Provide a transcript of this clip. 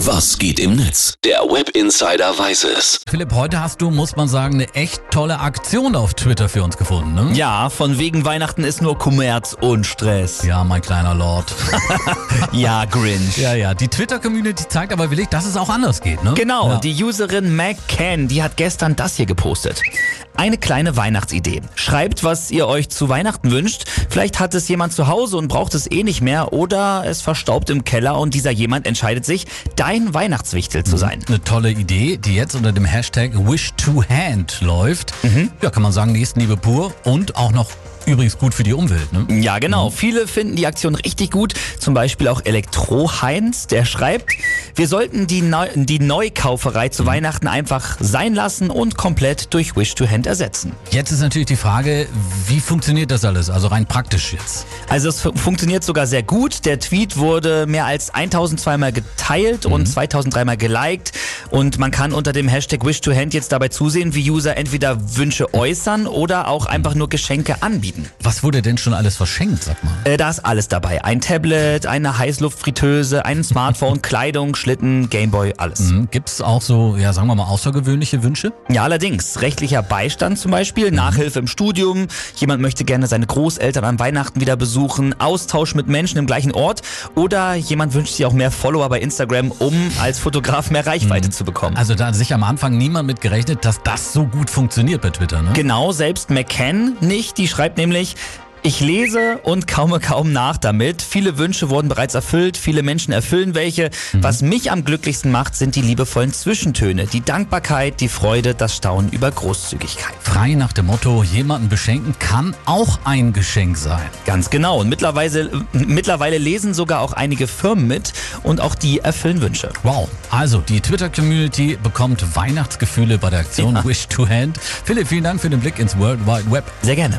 Was geht im Netz? Der Web Insider weiß es. Philipp, heute hast du, muss man sagen, eine echt tolle Aktion auf Twitter für uns gefunden, ne? Ja, von wegen Weihnachten ist nur Kommerz und Stress. Ja, mein kleiner Lord. Ja, Grinch. ja, ja. Die Twitter-Community zeigt aber willig, dass es auch anders geht, ne? Genau, Ja. die Userin MacCan, die hat gestern das hier gepostet. Eine kleine Weihnachtsidee. Schreibt, was ihr euch zu Weihnachten wünscht. Vielleicht hat es jemand zu Hause und braucht es eh nicht mehr oder es verstaubt im Keller und dieser jemand entscheidet sich, dein Weihnachtswichtel zu sein. Eine tolle Idee, die jetzt unter dem Hashtag Wish to Hand läuft. Ja, kann man sagen, Nächstenliebe pur und auch noch übrigens gut für die Umwelt, ne? Ja, genau. Viele finden die Aktion richtig gut. Zum Beispiel auch Elektro-Heinz, der schreibt, wir sollten die, Neu die Neukauferei zu Weihnachten einfach sein lassen und komplett durch Wish-to-Hand ersetzen. Jetzt ist natürlich die Frage, wie funktioniert das alles? Also rein praktisch jetzt. Also es fu- funktioniert sogar sehr gut. Der Tweet wurde mehr als 1002 Mal geteilt und 2003 Mal geliked. Und man kann unter dem Hashtag Wish-to-Hand jetzt dabei zusehen, wie User entweder Wünsche äußern oder auch einfach nur Geschenke anbieten. Was wurde denn schon alles verschenkt, sag mal? Äh, da ist alles dabei. Ein Tablet, eine Heißluftfritteuse, ein Smartphone, Kleidung, Schlitten, Gameboy, alles. Hm, Gibt's auch so, ja, sagen wir mal, außergewöhnliche Wünsche? Ja, allerdings. Rechtlicher Beistand zum Beispiel, Nachhilfe im Studium, jemand möchte gerne seine Großeltern an Weihnachten wieder besuchen, Austausch mit Menschen im gleichen Ort oder jemand wünscht sich auch mehr Follower bei Instagram, um als Fotograf mehr Reichweite zu bekommen. Also da hat sich am Anfang niemand mit gerechnet, dass das so gut funktioniert bei Twitter, ne? Genau, selbst McCann nicht. Die schreibt nämlich, ich lese und kaume kaum nach damit. Viele Wünsche wurden bereits erfüllt, viele Menschen erfüllen welche. Was mich am glücklichsten macht, sind die liebevollen Zwischentöne, die Dankbarkeit, die Freude, das Staunen über Großzügigkeit. Frei nach dem Motto, jemanden beschenken kann auch ein Geschenk sein. Ganz genau. Und mittlerweile, mittlerweile lesen sogar auch einige Firmen mit und auch die erfüllen Wünsche. Wow, also die Twitter-Community bekommt Weihnachtsgefühle bei der Aktion Ja. Wish to Hand. Philipp, vielen Dank für den Blick ins World Wide Web. Sehr gerne.